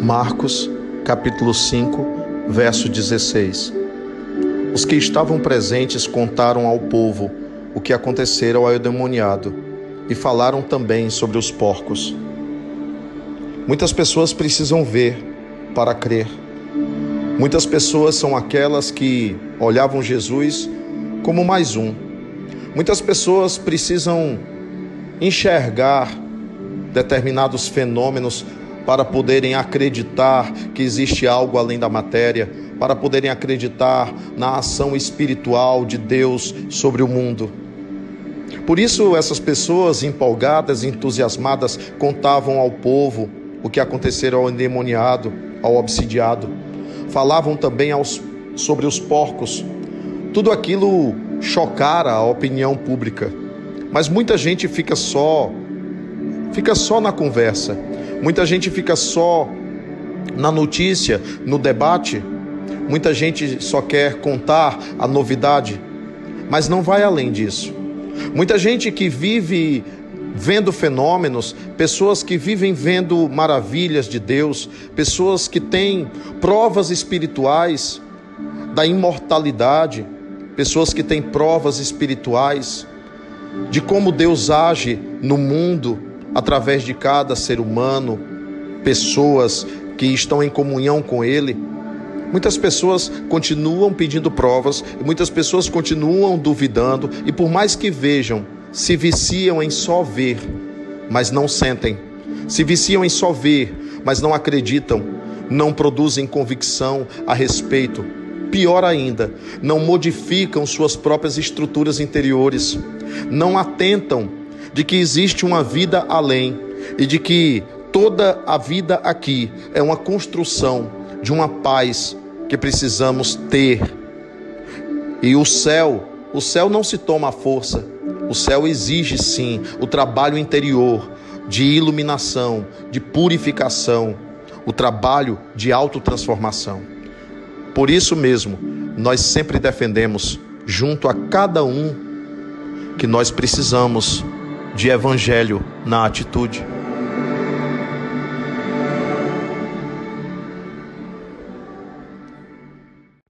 Marcos, capítulo 5, verso 16. Os que estavam presentes contaram ao povo o que acontecera ao endemoniado e falaram também sobre os porcos. Muitas pessoas precisam ver para crer. Muitas pessoas são aquelas que olhavam Jesus como mais um. Muitas pessoas precisam enxergar determinados fenômenos para poderem acreditar que existe algo além da matéria, para poderem acreditar na ação espiritual de Deus sobre o mundo. Por isso, essas pessoas empolgadas, entusiasmadas, contavam ao povo o que acontecera ao endemoniado, ao obsidiado. Falavam também aos, sobre os porcos. Tudo aquilo chocara a opinião pública. Mas muita gente fica só, fica só na conversa. Muita gente fica só na notícia, no debate. Muita gente só quer contar a novidade, mas não vai além disso. Muita gente que vive vendo fenômenos, pessoas que vivem vendo maravilhas de Deus, pessoas que têm provas espirituais da imortalidade, pessoas que têm provas espirituais de como Deus age no mundo através de cada ser humano, pessoas que estão em comunhão com Ele. Muitas pessoas continuam pedindo provas, muitas pessoas continuam duvidando, e por mais que vejam, se viciam em só ver, mas não sentem. Se viciam em só ver, mas não acreditam, não produzem convicção a respeito. Pior ainda, não modificam suas próprias estruturas interiores, não atentam de que existe uma vida além e de que toda a vida aqui é uma construção de uma paz que precisamos ter. E o céu, o céu não se toma à força, o céu exige sim o trabalho interior de iluminação, de purificação, o trabalho de autotransformação. Por isso mesmo, nós sempre defendemos, junto a cada um, que nós precisamos de evangelho na atitude.